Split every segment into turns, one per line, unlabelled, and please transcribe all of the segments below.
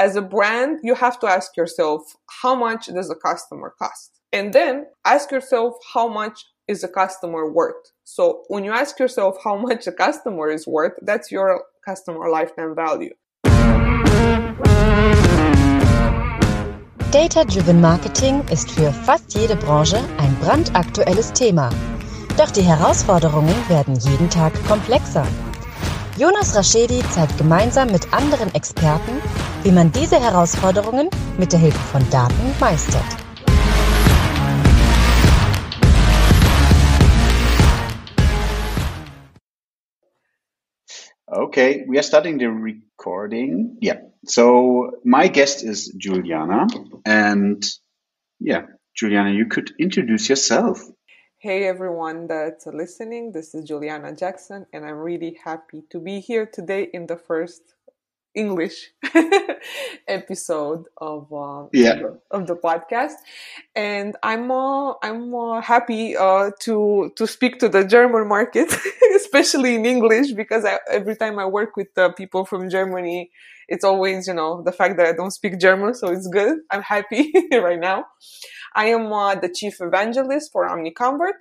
as a brand, you have to ask yourself, how much does a customer cost? And then ask yourself, how much is a customer worth? So when you ask yourself how much a customer is worth, that's your customer lifetime value.
Data-Driven Marketing ist für fast jede Branche ein brandaktuelles Thema. Doch die Herausforderungen werden jeden Tag komplexer. Jonas Raschedi zeigt gemeinsam mit anderen Experten, wie man diese Herausforderungen mit der Hilfe von Daten meistert.
Okay, we are starting the recording. Yeah. So my guest is Juliana. And yeah, Juliana, you could introduce yourself.
Hey everyone that's listening, this is Juliana Jackson, and I'm really happy to be here today in the first English episode of uh,
yeah.
of the podcast, and I'm uh, I'm uh, happy uh, to to speak to the German market, especially in English, because I, every time I work with uh, people from Germany, it's always you know the fact that I don't speak German, so it's good. I'm happy right now. I am uh, the chief evangelist for OmniConvert.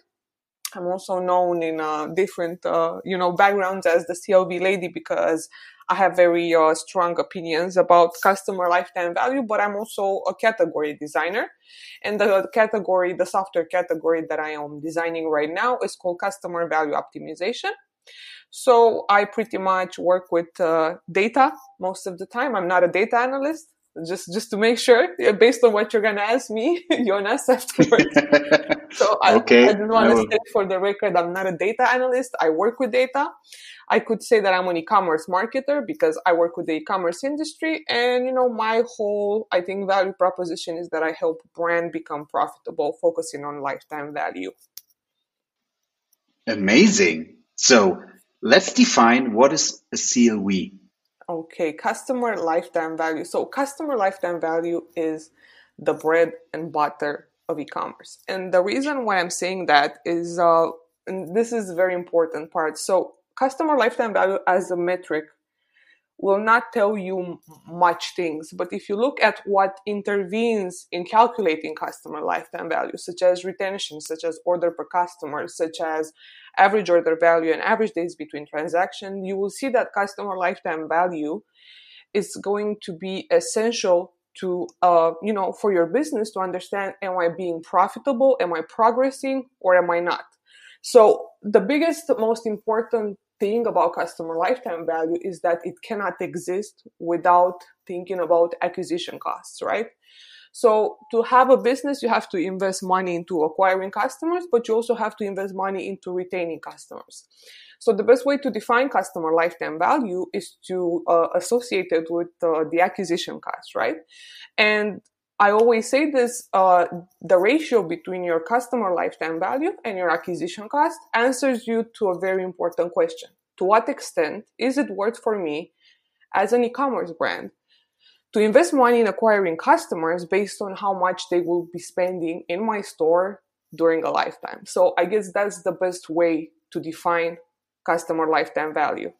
I'm also known in uh, different, uh, you know, backgrounds as the CLV lady because I have very uh, strong opinions about customer lifetime value, but I'm also a category designer. And the category, the software category that I am designing right now is called customer value optimization. So I pretty much work with uh, data most of the time. I'm not a data analyst just just to make sure based on what you're gonna ask me jonas afterwards. So I,
okay.
I just want to say for the record i'm not a data analyst. I work with data. I could say that i'm an e-commerce marketer because i work with the e-commerce industry. And you know my whole i think value proposition is that i help brand become profitable focusing on lifetime value.
Amazing. So let's define what is a clv
Okay, customer lifetime value. So, customer lifetime value is the bread and butter of e-commerce. And the reason why I'm saying that is, uh, and this is a very important part. So, customer lifetime value as a metric will not tell you much things. But if you look at what intervenes in calculating customer lifetime value, such as retention, such as order per customer, such as average order value and average days between transaction, you will see that customer lifetime value is going to be essential to uh, you know for your business to understand am i being profitable? Am i progressing or am i not? So the biggest most important thing about customer lifetime value is that it cannot exist without thinking about acquisition costs right so to have a business, you have to invest money into acquiring customers, but you also have to invest money into retaining customers. So the best way to define customer lifetime value is to uh, associate it with uh, the acquisition cost, right? And I always say this, uh, the ratio between your customer lifetime value and your acquisition cost answers you to a very important question. To what extent is it worth for me as an e-commerce brand to invest money in acquiring customers based on how much they will be spending in my store during a lifetime. So I guess that's the best way to define customer lifetime value.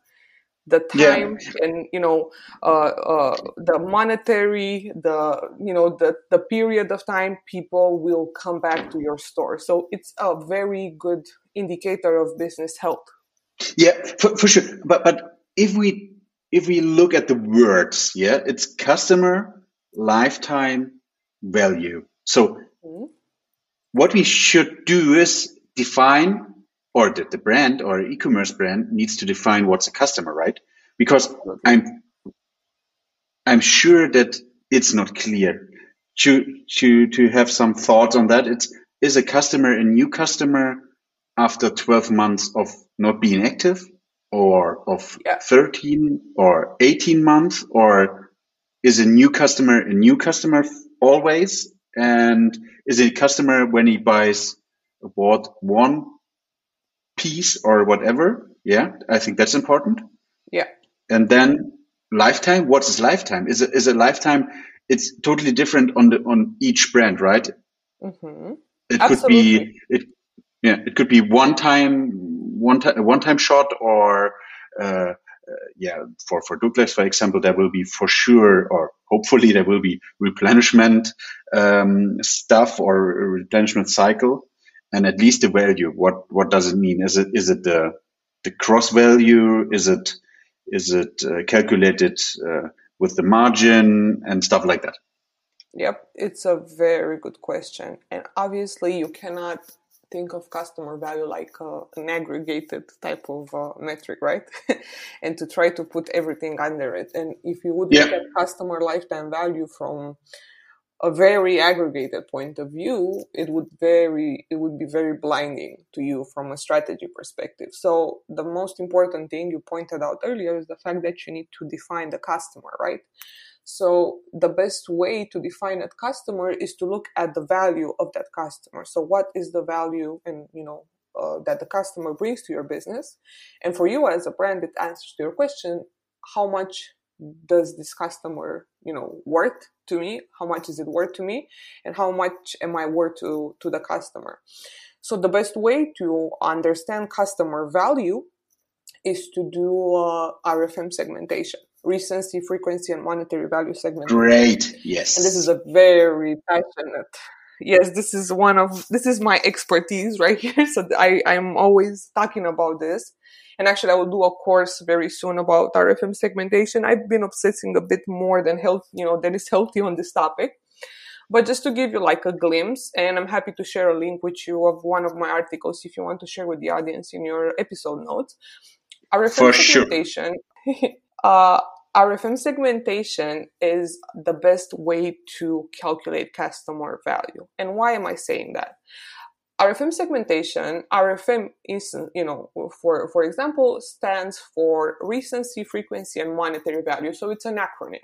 The time yeah. and you know uh, uh, the monetary, the you know the the period of time people will come back to your store. So it's a very good indicator of business health.
Yeah, for, for sure. But but if we if we look at the words, yeah, it's customer lifetime value. So mm-hmm. what we should do is define, or the, the brand or e-commerce brand needs to define what's a customer, right? Because I'm, I'm sure that it's not clear. To, to, to have some thoughts on that, it's, is a customer a new customer after 12 months of not being active? Or of yeah. 13 or 18 months or is a new customer a new customer always? And is a customer when he buys bought one piece or whatever? Yeah i think that's important.
Yeah.
And then lifetime what is lifetime? Is it is a lifetime? It's totally different on the on each brand right?
Mm-hmm.
it Absolutely. could be it yeah it could be one time one time one time shot or uh, uh, yeah for for Douglas for example there will be for sure or hopefully there will be replenishment um, stuff or replenishment cycle, and at least the value. What what does it mean? Is it is it the the cross value? Is it is it uh, calculated uh, with the margin and stuff like that?
Yep, it's a very good question, and obviously you cannot think of customer value like uh, an aggregated type of uh, metric, right? and to try to put everything under it. And if you would look at customer lifetime value from a very aggregated point of view, it would very it would be very blinding to you from a strategy perspective. So the most important thing you pointed out earlier is the fact that you need to define the customer, right? So the best way to define a customer is to look at the value of that customer. So what is the value and you know uh, that the customer brings to your business? And for you as a brand, it answers to your question: How much does this customer you know worth to me? How much is it worth to me? And how much am I worth to to the customer? So the best way to understand customer value is to do uh, RFM segmentation recency, frequency, and monetary value segment.
Great. Yes.
And this is a very passionate. Yes, this is one of this is my expertise right here. So I I'm always talking about this. And actually, I will do a course very soon about RFM segmentation. I've been obsessing a bit more than health, you know, that is healthy on this topic. But just to give you like a glimpse, and I'm happy to share a link with you of one of my articles if you want to share with the audience in your episode notes. RFM For segmentation. Sure. Uh, RFM segmentation is the best way to calculate customer value. And why am I saying that? RFM segmentation, RFM is, you know, for, for example, stands for recency, frequency, and monetary value. So it's an acronym.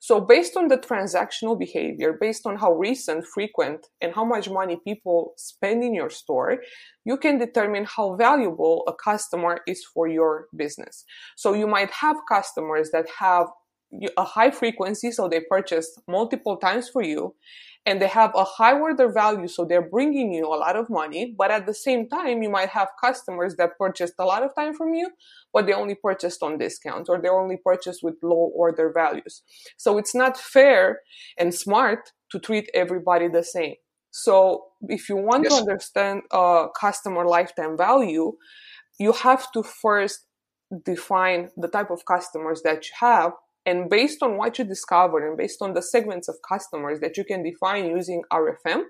So based on the transactional behavior, based on how recent, frequent, and how much money people spend in your store, you can determine how valuable a customer is for your business. So you might have customers that have a high frequency, so they purchase multiple times for you, and they have a high order value, so they're bringing you a lot of money. But at the same time, you might have customers that purchased a lot of time from you, but they only purchased on discount or they only purchased with low order values. So it's not fair and smart to treat everybody the same. So if you want yes. to understand uh, customer lifetime value, you have to first define the type of customers that you have and based on what you discovered and based on the segments of customers that you can define using RFM,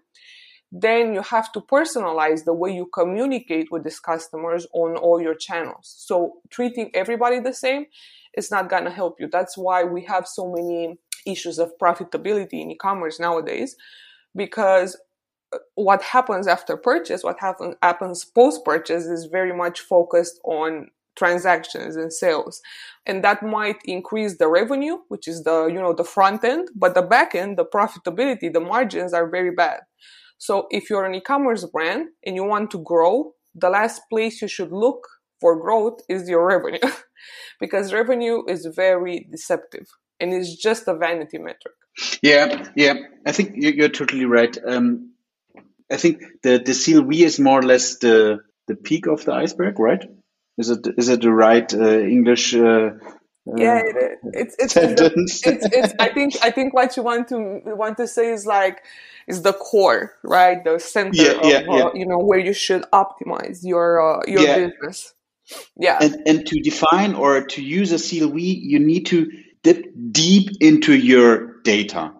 then you have to personalize the way you communicate with these customers on all your channels. So treating everybody the same is not going to help you. That's why we have so many issues of profitability in e-commerce nowadays because uh, what happens after purchase, what happens post purchase is very much focused on transactions and sales. And that might increase the revenue which is the you know the front end but the back end the profitability the margins are very bad. So if you're an e-commerce brand and you want to grow the last place you should look for growth is your revenue because revenue is very deceptive and it's just a vanity metric.
Yeah yeah. I think you're totally right. Um, i think the the CLV is more or less the the peak of the iceberg right is it is it the right uh, English? Uh,
yeah, it, it's it's, it's, it's, it's, I think I think what you want to want to say is like is the core, right? The center yeah, of yeah, yeah. you know where you should optimize your uh, your business. Yeah,
and and to define or to use a CLV, you need to dip deep into your data,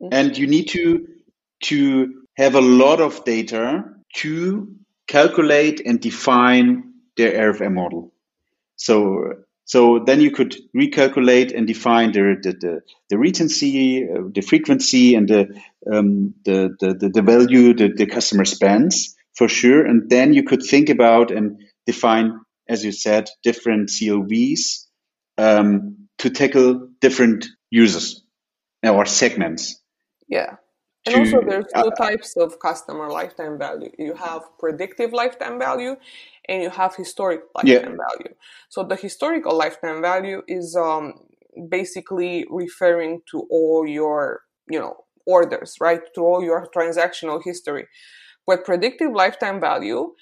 mm-hmm. and you need to to have a lot of data to calculate and define their RFM model. So so then you could recalculate and define the the the, the recency, uh, the frequency, and the, um, the, the the value that the customer spends for sure. And then you could think about and define, as you said, different CLVs um, to tackle different users or segments.
Yeah. And to, also, there's two uh, types of customer lifetime value. You have predictive lifetime value, and you have historic lifetime yeah. value. So the historical lifetime value is um, basically referring to all your, you know, orders, right? To all your transactional history. But predictive lifetime value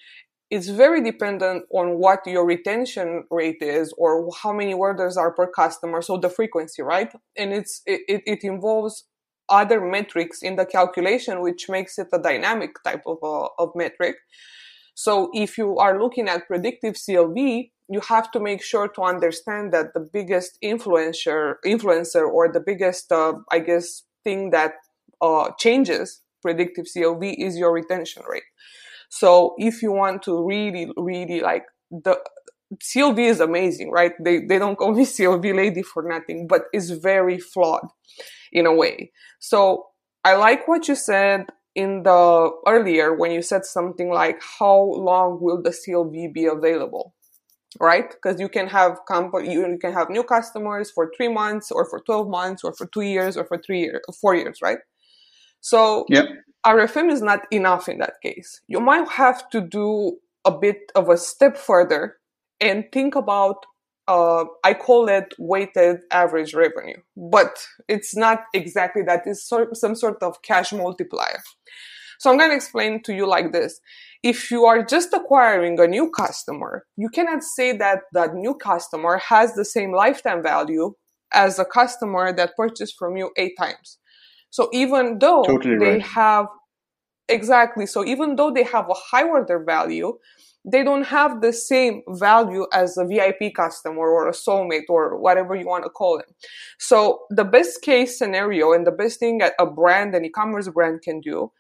it's very dependent on what your retention rate is or how many orders are per customer so the frequency right and it's it, it involves other metrics in the calculation which makes it a dynamic type of, uh, of metric so if you are looking at predictive clv you have to make sure to understand that the biggest influencer influencer or the biggest uh, i guess thing that uh, changes predictive clv is your retention rate so if you want to really, really like the CLV is amazing, right? They they don't call me CLV lady for nothing, but it's very flawed in a way. So I like what you said in the earlier when you said something like how long will the CLV be available? Right? Because you can have company you can have new customers for three months or for 12 months or for two years or for three years, four years, right? So
yeah.
RFM is not enough in that case. You might have to do a bit of a step further and think about uh, I call it weighted average revenue, but it's not exactly that. It's sort, some sort of cash multiplier. So I'm going to explain to you like this. If you are just acquiring a new customer, you cannot say that that new customer has the same lifetime value as a customer that purchased from you eight times. So even though
totally
they
right.
have exactly, so even though they have a high order value, they don't have the same value as a VIP customer or a soulmate or whatever you want to call them. So the best case scenario and the best thing that a brand, an e-commerce brand can do,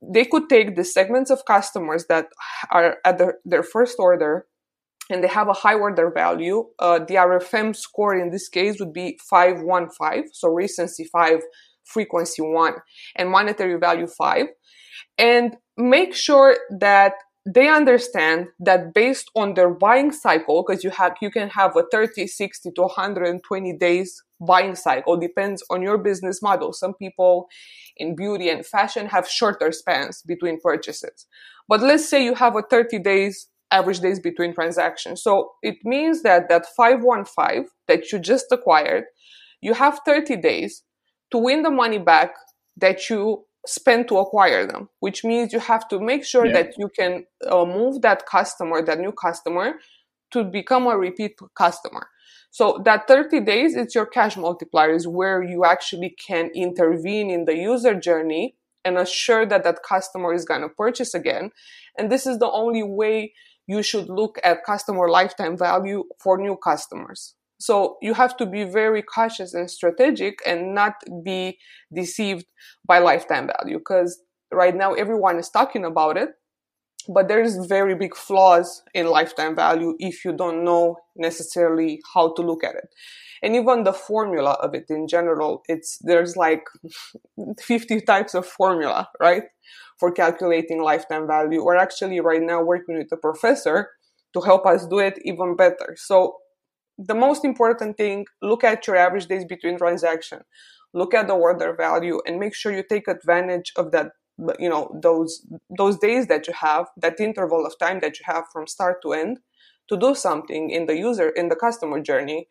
they could take the segments of customers that are at their, first order and they have a high order value. Uh, the RFM score in this case would be 515, so recency 5, frequency one and monetary value five and make sure that they understand that based on their buying cycle because you have you can have a 30 60 to 120 days buying cycle depends on your business model. Some people in beauty and fashion have shorter spans between purchases. But let's say you have a 30 days average days between transactions. So it means that that 515 that you just acquired you have 30 days to win the money back that you spend to acquire them, which means you have to make sure yeah. that you can uh, move that customer, that new customer, to become a repeat customer. So that 30 days, it's your cash multiplier, is where you actually can intervene in the user journey and assure that that customer is going to purchase again. And this is the only way you should look at customer lifetime value for new customers. So you have to be very cautious and strategic and not be deceived by lifetime value because right now everyone is talking about it, but there's very big flaws in lifetime value if you don't know necessarily how to look at it. And even the formula of it in general, it's, there's like 50 types of formula, right? For calculating lifetime value. We're actually right now working with a professor to help us do it even better. So the most important thing look at your average days between transaction. Look at the order value and make sure you take advantage of that you know those those days that you have that interval of time that you have from start to end to do something in the user in the customer journey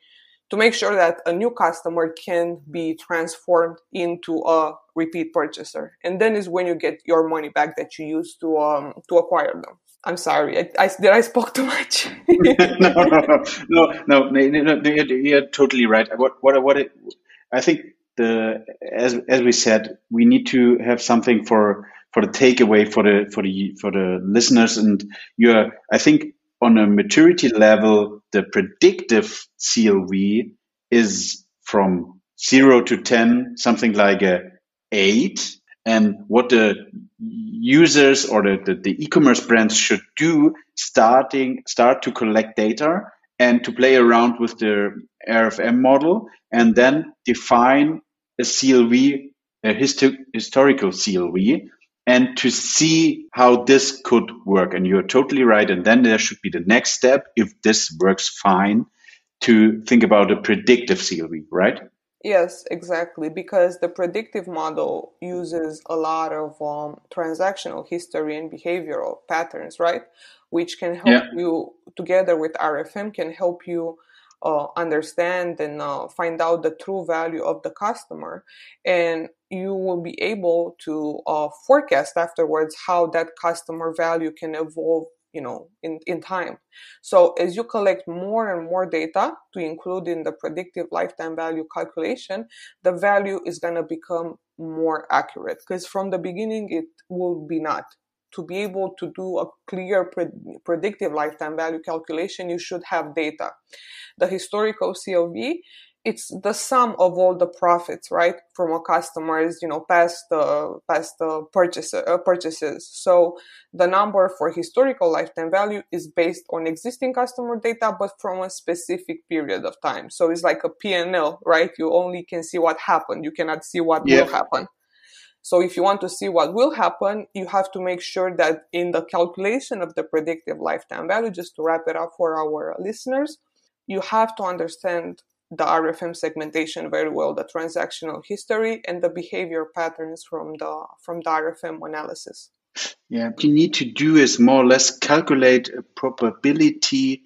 to make sure that a new customer can be transformed into a repeat purchaser. And then is when you get your money back that you used to um, to acquire them I'm sorry. I, I, did I spoke too much?
no, no, no, no, no, you're totally right. What, what, what? It, I think the as as we said, we need to have something for for the takeaway for the for the for the listeners, and you're. I think on a maturity level, the predictive CLV is from zero to ten, something like a eight, and what the users or the, the, the e-commerce brands should do starting start to collect data and to play around with the RFM model and then define a CLV, a histo- historical CLV, and to see how this could work. And you're totally right. And then there should be the next step, if this works fine, to think about a predictive CLV, right?
Yes, exactly. Because the predictive model uses a lot of um, transactional history and behavioral patterns, right? Which can help yeah. you, together with RFM, can help you uh, understand and uh, find out the true value of the customer. And you will be able to uh, forecast afterwards how that customer value can evolve you know, in, in time. So as you collect more and more data to include in the predictive lifetime value calculation, the value is going to become more accurate because from the beginning it will be not. To be able to do a clear pre- predictive lifetime value calculation, you should have data. The historical CLV it's the sum of all the profits, right, from a customer's, you know, past the past the purchase, uh, purchases. So the number for historical lifetime value is based on existing customer data, but from a specific period of time. So it's like a P&L, right? You only can see what happened. You cannot see what yeah. will happen. So if you want to see what will happen, you have to make sure that in the calculation of the predictive lifetime value, just to wrap it up for our listeners, you have to understand the RFM segmentation very well, the transactional history and the behavior patterns from the from the RFM analysis.
Yeah, what you need to do is more or less calculate a probability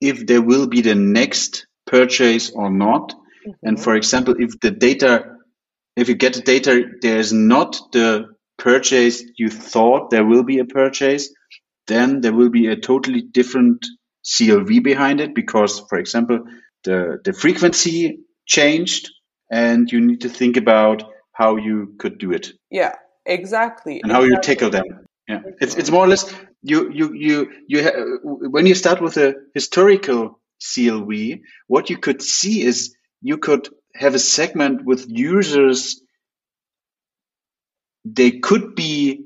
if there will be the next purchase or not. Mm-hmm. And for example, if the data, if you get the data, there's not the purchase you thought there will be a purchase, then there will be a totally different CLV behind it because, for example, the, the frequency changed and you need to think about how you could do it.
Yeah, exactly.
And
exactly. how
you tackle them. Yeah, it's it's more or less you you you you ha- when you start with a historical CLV, what you could see is you could have a segment with users. They could be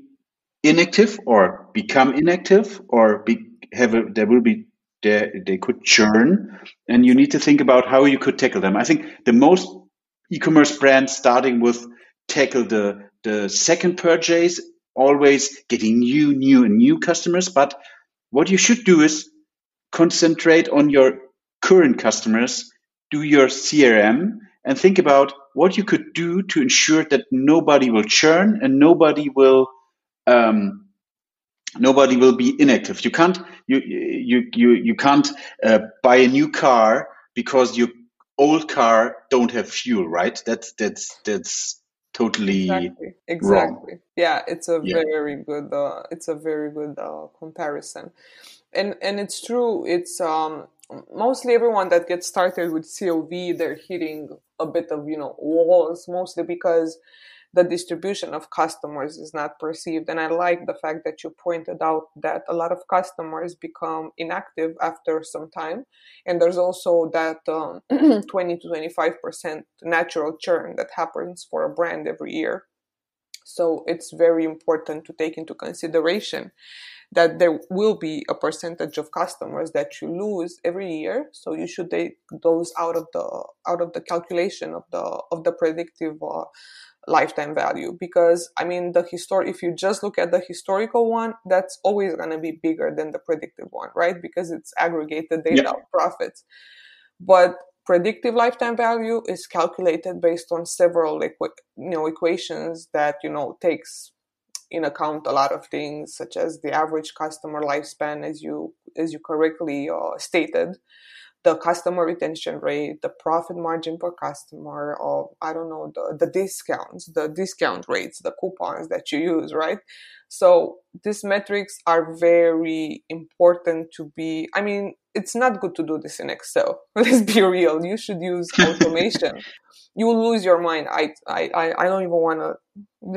inactive or become inactive or be, have a, there will be they, they could churn and you need to think about how you could tackle them. I think the most e-commerce brands starting with tackle the, the second purchase, always getting new, new and new customers. But what you should do is concentrate on your current customers, do your CRM and think about what you could do to ensure that nobody will churn and nobody will um, nobody will be inactive. You can't you you you you can't uh, buy a new car because your old car don't have fuel, right? That's that's that's totally
exactly. exactly. Wrong. Yeah, it's a yeah. very good uh, it's a very good uh, comparison, and and it's true. It's um mostly everyone that gets started with CLV, they're hitting a bit of you know walls, mostly because the distribution of customers is not perceived. And I like the fact that you pointed out that a lot of customers become inactive after some time. And there's also that um, 20 to 25% natural churn that happens for a brand every year. So it's very important to take into consideration that there will be a percentage of customers that you lose every year. So you should take those out of the out of the calculation of the of the predictive uh, lifetime value. Because i mean the histor if you just look at the historical one that's always going to be bigger than the predictive one right? Because it's aggregated data yeah. of profits. But predictive lifetime value is calculated based on several equ- you know equations that you know takes in account a lot of things such as the average customer lifespan as you as you correctly uh, stated the customer retention rate, the profit margin per customer, or I don't know, the, the discounts, the discount rates, the coupons that you use, right? So these metrics are very important to be, I mean, it's not good to do this in Excel. Let's be real. You should use automation. you will lose your mind. I, I, I don't even want to,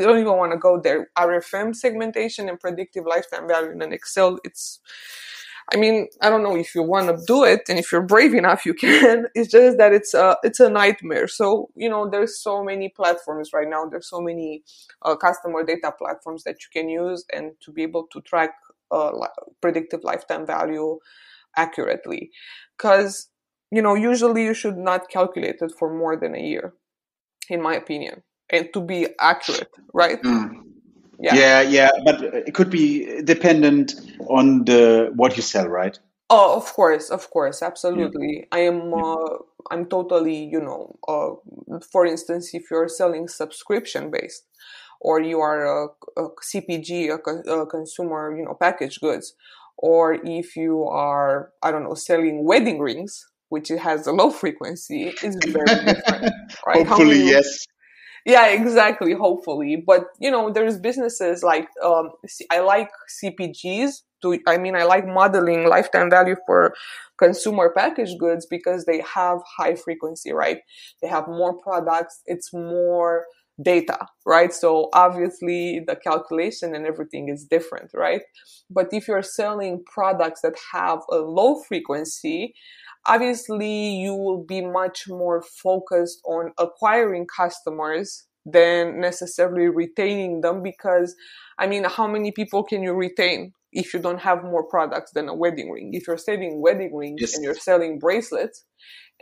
don't even want to go there. RFM segmentation and predictive lifetime value in an Excel, it's, I mean, I don't know if you want to do it and if you're brave enough, you can. It's just that it's a, it's a nightmare. So, you know, there's so many platforms right now. There's so many uh, customer data platforms that you can use and to be able to track uh, predictive lifetime value accurately. Cause, you know, usually you should not calculate it for more than a year, in my opinion, and to be accurate, right? Mm
yeah. yeah yeah but it could be dependent on the what you sell right?
Oh of course of course absolutely. Yeah. i am uh, i'm totally you know uh, for instance if you're selling subscription based or you are a, a cpg a, a consumer you know packaged goods or if you are i don't know selling wedding rings which has a low frequency is very different
right? Hopefully many, yes
yeah exactly hopefully but you know there's businesses like um, i like cpgs to, I mean, I like modeling lifetime value for consumer packaged goods because they have high frequency, right? They have more products. It's more data, right? So obviously the calculation and everything is different, right? But if you're selling products that have a low frequency, obviously you will be much more focused on acquiring customers than necessarily retaining them because I mean, how many people can you retain if you don't have more products than a wedding ring? If you're selling wedding rings yes. and you're selling bracelets,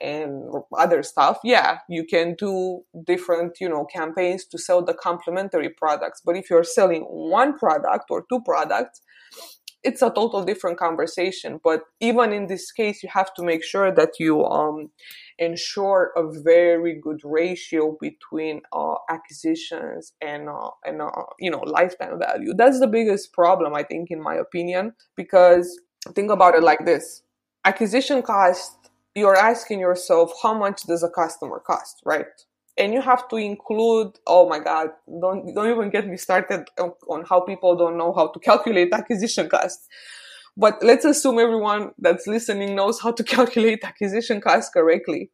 and other stuff yeah you can do different you know campaigns to sell the complementary products but if you're selling one product or two products it's a total different conversation but even in this case you have to make sure that you um, ensure a very good ratio between uh, acquisitions and uh, and uh, you know lifetime value that's the biggest problem i think in my opinion because think about it like this acquisition cost you're asking yourself how much does a customer cost, right? And you have to include, oh my God, don't, don't even get me started on, how people don't know how to calculate acquisition cost. But let's assume everyone that's listening knows how to calculate acquisition cost correctly.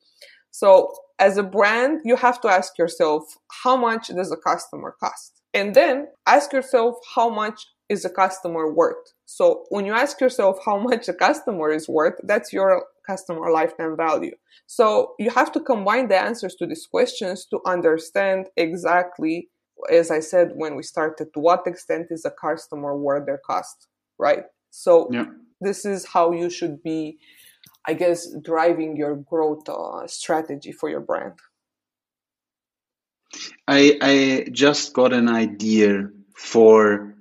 So as a brand, you have to ask yourself, how much does a customer cost? And then ask yourself, how much is a customer worth? So when you ask yourself how much a customer is worth, that's your customer lifetime value. So you have to combine the answers to these questions to understand exactly, as I said when we started, to what extent is a customer worth their cost, right? So yeah. this is how you should be, I guess, driving your growth uh, strategy for your brand.
I I just got an idea for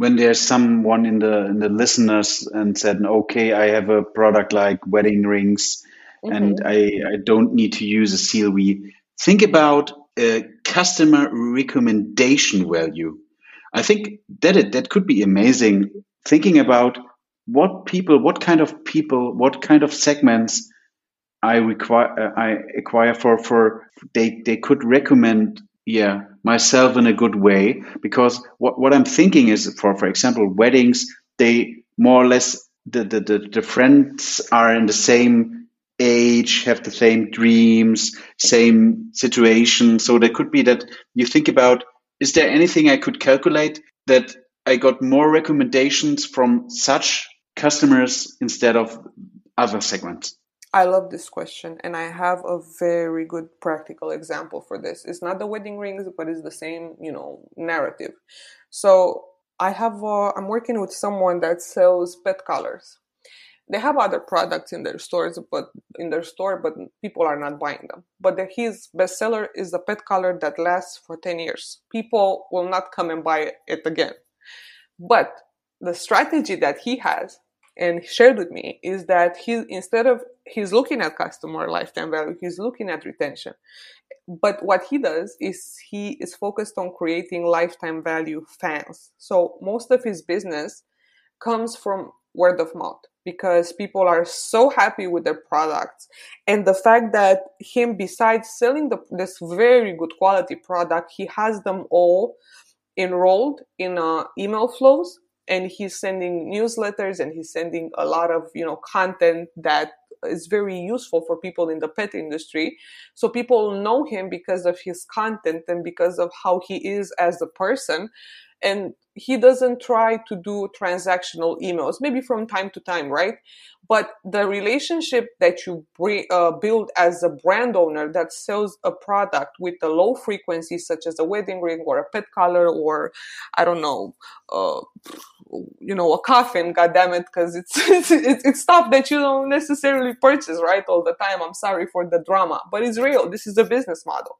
when there's someone in the in the listeners and said, okay, I have a product like wedding rings, mm-hmm. and I, I don't need to use a CLV. Think about a customer recommendation value. I think that it that could be amazing. Thinking about what people, what kind of people, what kind of segments I require, uh, I acquire for for they they could recommend yeah myself in a good way because what, what i'm thinking is for for example weddings they more or less the, the, the, the friends are in the same age have the same dreams same situation. So there could be that you think about is there anything i could calculate that i got more recommendations from such customers instead of other segments
I love this question, and I have a very good practical example for this. It's not the wedding rings, but it's the same, you know, narrative. So I have, uh, I'm working with someone that sells pet collars. They have other products in their stores, but in their store, but people are not buying them. But the, his bestseller is the pet collar that lasts for 10 years. People will not come and buy it again. But the strategy that he has and shared with me is that he instead of he's looking at customer lifetime value he's looking at retention. But what he does is he is focused on creating lifetime value fans. So most of his business comes from word of mouth because people are so happy with their products. And the fact that him besides selling the, this very good quality product he has them all enrolled in uh, email flows and he's sending newsletters and he's sending a lot of you know content that is very useful for people in the pet industry. So people know him because of his content and because of how he is as a person and he doesn't try to do transactional emails maybe from time to time right? But the relationship that you bring, uh, build as a brand owner that sells a product with a low frequency such as a wedding ring or a pet collar or i don't know uh, you know a coffin god damn it because it's, it's it's stuff that you don't necessarily purchase right all the time. I'm sorry for the drama but it's real. This is a business model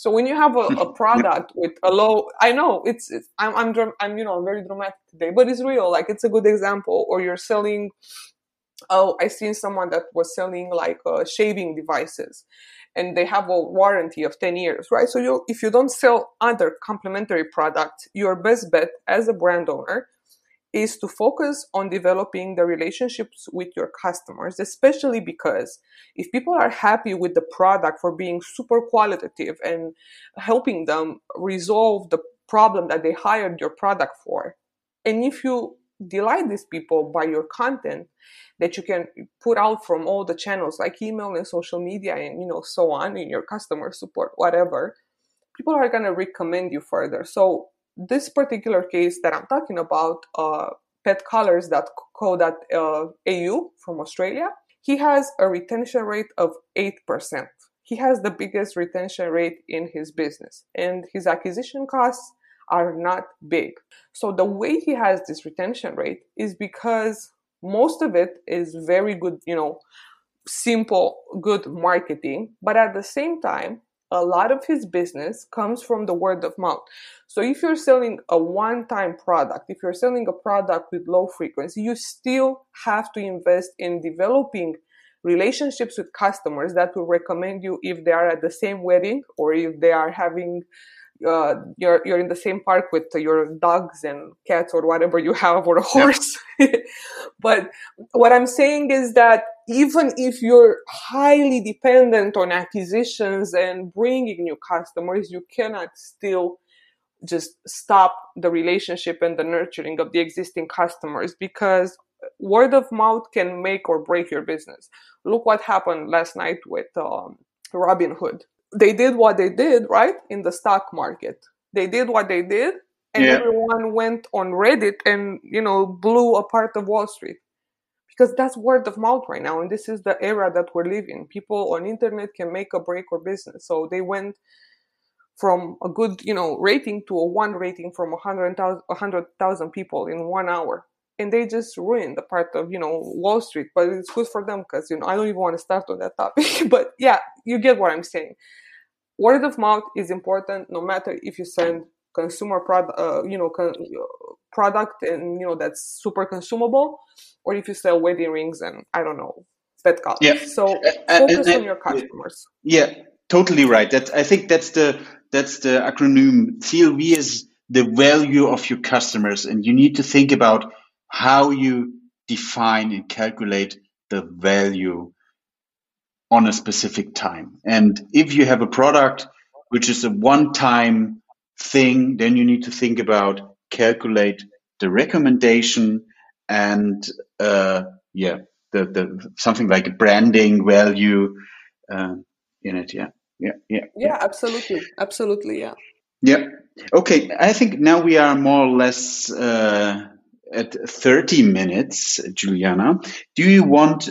so when you have a, a product with a low, I know it's, it's I'm, I'm, I'm, you know, I'm very dramatic today, but it's real. Like it's a good example. Or you're selling, oh, I seen someone that was selling like uh, shaving devices and they have a warranty of 10 years, right? So you, if you don't sell other complementary products, your best bet as a brand owner is to focus on developing the relationships with your customers, especially because if people are happy with the product for being super qualitative and helping them resolve the problem that they hired your product for, and if you delight these people by your content that you can put out from all the channels like email and social media and you know so on in your customer support whatever people are going to recommend you further. So this particular case that i'm talking about uh, petcolors.co.au uh, from australia he has a retention rate of 8% he has the biggest retention rate in his business and his acquisition costs are not big. So the way he has this retention rate is because most of it is very good, you know, simple, good marketing. But at the same time, a lot of his business comes from the word of mouth. So if you're selling a one time product, if you're selling a product with low frequency, you still have to invest in developing relationships with customers that will recommend you if they are at the same wedding or if they are having uh, you're you're in the same park with your dogs and cats or whatever you have or a horse but what i'm saying is that even if you're highly dependent on acquisitions and bringing new customers you cannot still just stop the relationship and the nurturing of the existing customers because word of mouth can make or break your business. Look what happened last night with um, Robinhood. They did what they did, right, in the stock market. They did what they did, and yeah. everyone went on Reddit and you know blew apart of Wall Street because that's word of mouth right now, and this is the era that we're living. People on internet can make a break or business, so they went from a good you know rating to a one rating from 100,000 100, people in one hour and they just ruined the part of you know wall street but it's good for them because you know i don't even want to start on that topic but yeah you get what i'm saying. Word of mouth is important no matter if you send consumer product uh, you know con- product and you know that's super consumable or if you sell wedding rings and i don't know pet colors yeah. so focus uh, uh, on your customers.
Yeah totally right. That i think that's the that's the acronym CLV is the value of your customers and you need to think about how you define and calculate the value on a specific time. And if you have a product which is a one time thing, then you need to think about calculate the recommendation and uh, yeah, the, the something like branding value uh, in it. Yeah.
Yeah. Yeah. Yeah. Absolutely. Absolutely. Yeah.
Yeah. Okay. I think now we are more or less uh, at 30 minutes, Juliana. Do you want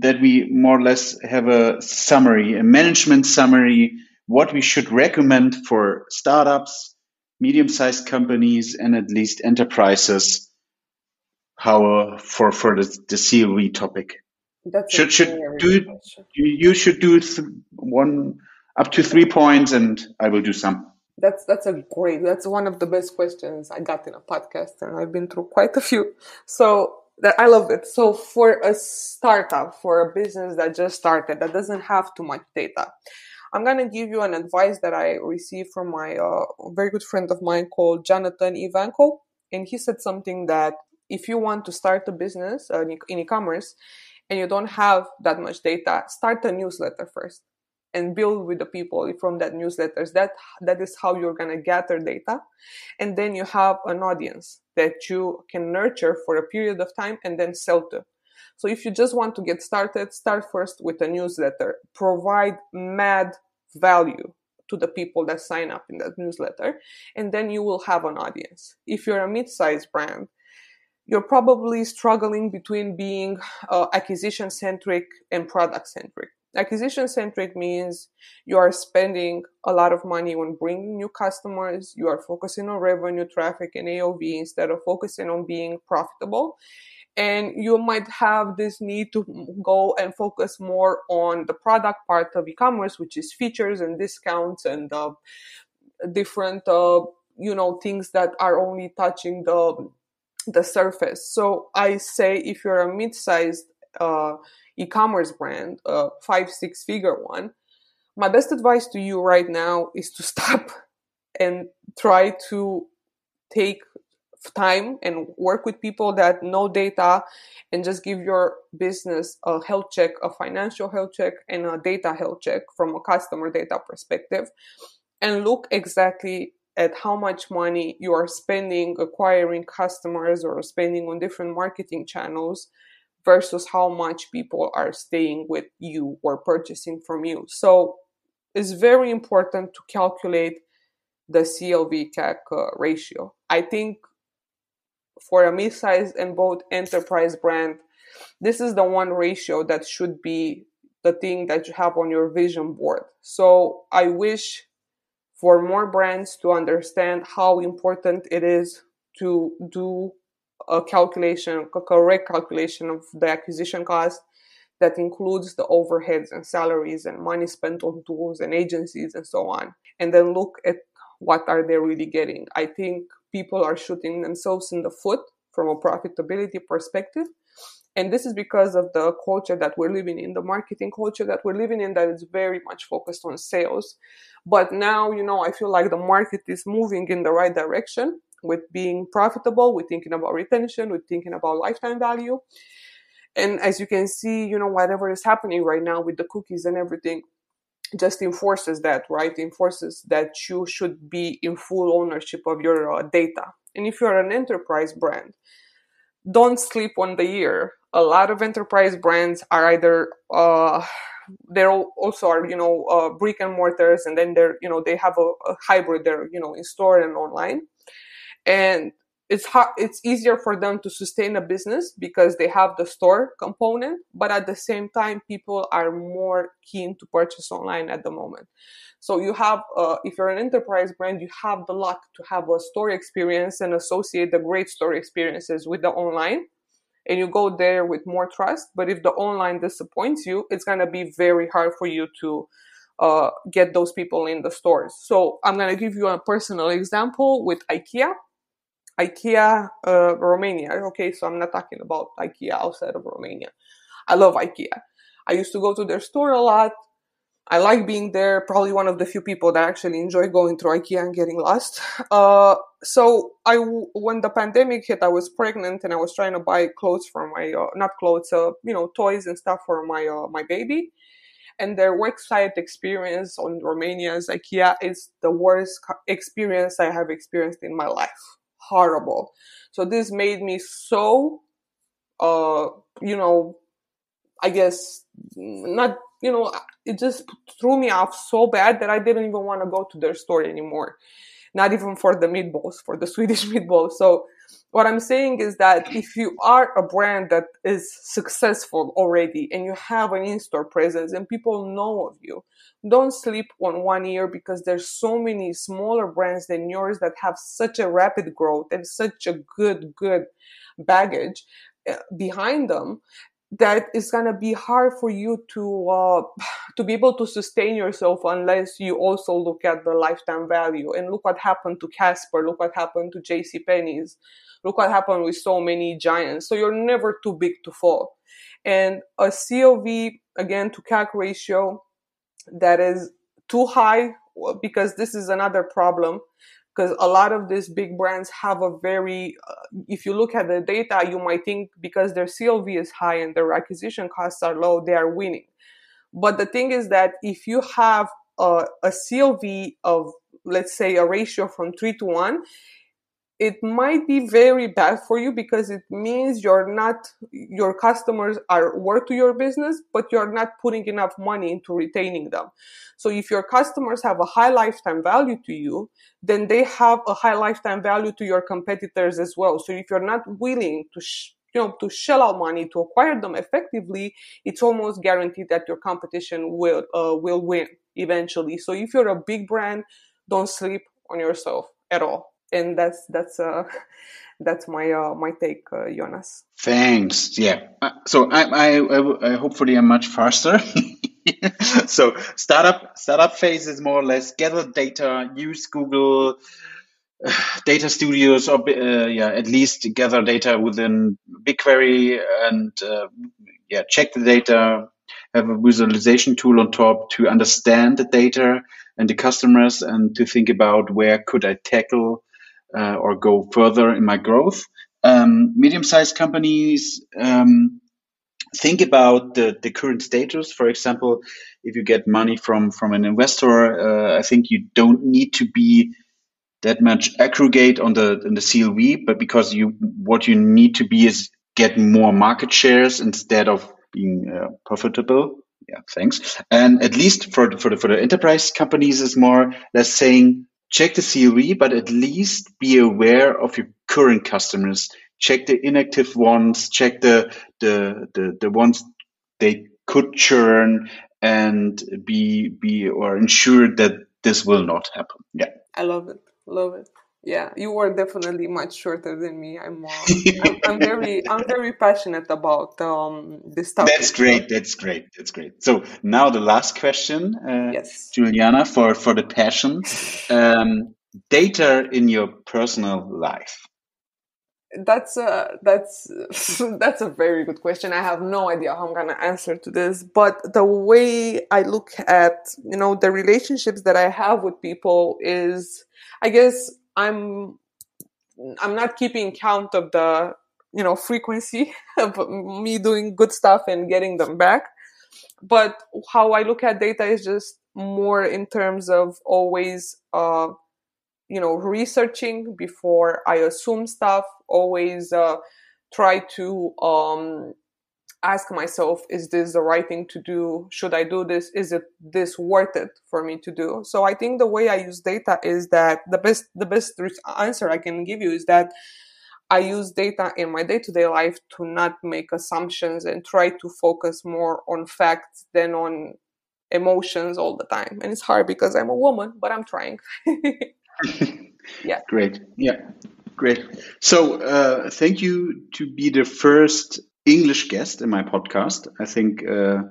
that we more or less have a summary, a management summary, what we should recommend for startups, medium sized companies, and at least enterprises? How uh, for, for the, the CLV topic? That's should should do you should do one up to three points, and I will do some.
That's that's a great. That's one of the best questions I got in a podcast, and I've been through quite a few. So that I love it. So for a startup, for a business that just started, that doesn't have too much data, I'm gonna give you an advice that I received from my uh, very good friend of mine called Jonathan Ivanko, and he said something that if you want to start a business uh, in e-commerce and you don't have that much data, start a newsletter first and build with the people from that newsletters. That that is how you're going to gather data. And then you have an audience that you can nurture for a period of time and then sell to. So if you just want to get started start first with a newsletter. Provide mad value to the people that sign up in that newsletter and then you will have an audience. If you're a mid-sized brand you're probably struggling between being uh, acquisition centric and product centric Acquisition centric means you are spending a lot of money on bringing new customers. You are focusing on revenue, traffic, and AOV instead of focusing on being profitable. And you might have this need to go and focus more on the product part of e-commerce, which is features and discounts and uh, different, uh, you know, things that are only touching the the surface. So I say if you're a mid-sized uh, e-commerce brand, a five, six figure one, my best advice to you right now is to stop and try to take time and work with people that know data and just give your business a health check, a financial health check and a data health check from a customer data perspective. And look exactly at how much money you are spending acquiring customers or spending on different marketing channels versus how much people are staying with you or purchasing from you. So it's very important to calculate the CLV CAC uh, ratio. I think for a mid-sized and both enterprise brand, this is the one ratio that should be the thing that you have on your vision board. So I wish for more brands to understand how important it is to do a calculation, a correct calculation of the acquisition cost that includes the overheads and salaries and money spent on tools and agencies and so on. And then look at what are they really getting. I think people are shooting themselves in the foot from a profitability perspective. And this is because of the culture that we're living in, the marketing culture that we're living in that is very much focused on sales. But now, you know, I feel like the market is moving in the right direction with being profitable, with thinking about retention, with thinking about lifetime value. And as you can see, you know, whatever is happening right now with the cookies and everything just enforces that, right? Enforces that you should be in full ownership of your uh, data. And if you're an enterprise brand, don't sleep on the year. A lot of enterprise brands are either uh, they're also are you know uh, brick and mortars, and then they're you know they have a, a hybrid. They're you know in store and online and it's hard it's easier for them to sustain a business because they have the store component but at the same time people are more keen to purchase online at the moment. So you have uh, if you're an enterprise brand you have the luck to have a store experience and associate the great store experiences with the online and you go there with more trust. But if the online disappoints you it's going to be very hard for you to uh, get those people in the stores. So i'm going to give you a personal example with ikea IKEA uh, Romania. Okay, so I'm not talking about IKEA outside of Romania. I love IKEA. I used to go to their store a lot. I like being there. Probably one of the few people that actually enjoy going through IKEA and getting lost. Uh, so I, when the pandemic hit, I was pregnant and I was trying to buy clothes for my, uh, not clothes, uh, you know, toys and stuff for my, uh, my baby. And their website experience on Romania's IKEA is the worst experience I have experienced in my life horrible. So this made me so, uh, you know, I guess not, you know, it just threw me off so bad that I didn't even want to go to their store anymore. Not even for the meatballs, for the Swedish meatballs. So what I'm saying is that if you are a brand that is successful already and you have an in-store presence and people know of you, don't sleep on one year because there's so many smaller brands than yours that have such a rapid growth and such a good, good baggage uh, behind them that it's going to be hard for you to uh, to be able to sustain yourself unless you also look at the lifetime value. And look what happened to Casper look what happened to JC Penney's look what happened with so many giants. So you're never too big to fall. And a CLV again to CAC ratio that is too high because this is another problem because a lot of these big brands have a very uh, if you look at the data you might think because their clv is high and their acquisition costs are low they are winning. But the thing is that if you have a, a clv of let's say a ratio from 3 to 1 it might be very bad for you because it means you're not your customers are worth to your business but you're not putting enough money into retaining them. So if your customers have a high lifetime value to you then they have a high lifetime value to your competitors as well. So if you're not willing to sh- you know to shell out money to acquire them effectively it's almost guaranteed that your competition will uh, will win eventually. So if you're a big brand don't sleep on yourself at all and that's that's uh that's my uh my take uh, jonas.
Thanks. Yeah. Uh, so I, I i hopefully am much faster. So startup startup phase is more or less gather data use google data studios or uh, yeah at least gather data within bigquery and uh, yeah check the data have a visualization tool on top to understand the data and the customers and to think about where could i tackle uh, or go further in my growth. Um, medium-sized companies um, think about the, the current status. For example, if you get money from from an investor, uh, I think you don't need to be that much aggregate on the in the CLV, but because you what you need to be is get more market shares instead of being uh, profitable. Yeah, thanks. And at least for the, for the for the enterprise companies, is more less saying check the CLV, but at least be aware of your current customers. Check the inactive ones. Check the the the, the ones they could churn and be be or ensure that this will not happen. Yeah.
I love it. Love it. Yeah, you are definitely much shorter than me. I'm, uh, I'm, I'm, very, I'm very passionate about um, this topic.
That's great. That's great. That's great. So now the last question, uh,
yes,
Juliana, for for the passion, um, data in your personal life.
That's a that's that's a very good question. I have no idea how I'm gonna answer to this, but the way I look at you know the relationships that I have with people is, I guess I'm I'm not keeping count of the you know frequency of me doing good stuff and getting them back, but how I look at data is just more in terms of always uh, you know researching before i assume stuff always uh, try to um, ask myself is this the right thing to do should i do this is it this worth it for me to do so i think the way i use data is that the best the best answer i can give you is that i use data in my day-to-day life to not make assumptions and try to focus more on facts than on emotions all the time and it's hard because i'm a woman but i'm trying yeah.
Great. Yeah. Great. So, uh, thank you to be the first English guest in my podcast. I think uh,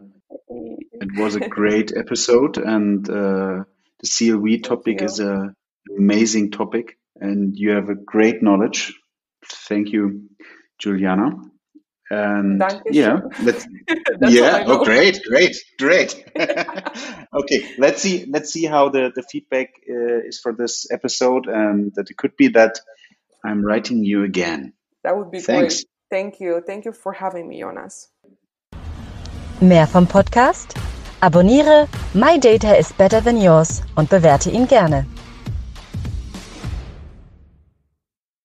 it was a great episode, and uh, the CLV topic is an amazing topic, and you have a great knowledge. Thank you, Juliana. And yeah, let's yeah. Oh, great, great, great. okay, let's see. Let's see how the the feedback uh, is for this episode, and that it could be that I'm writing you again.
That would be Thanks. great. Thank you. Thank you for having me, Jonas.
Mehr vom Podcast? Abonniere My Data is Better Than Yours und bewerte ihn gerne.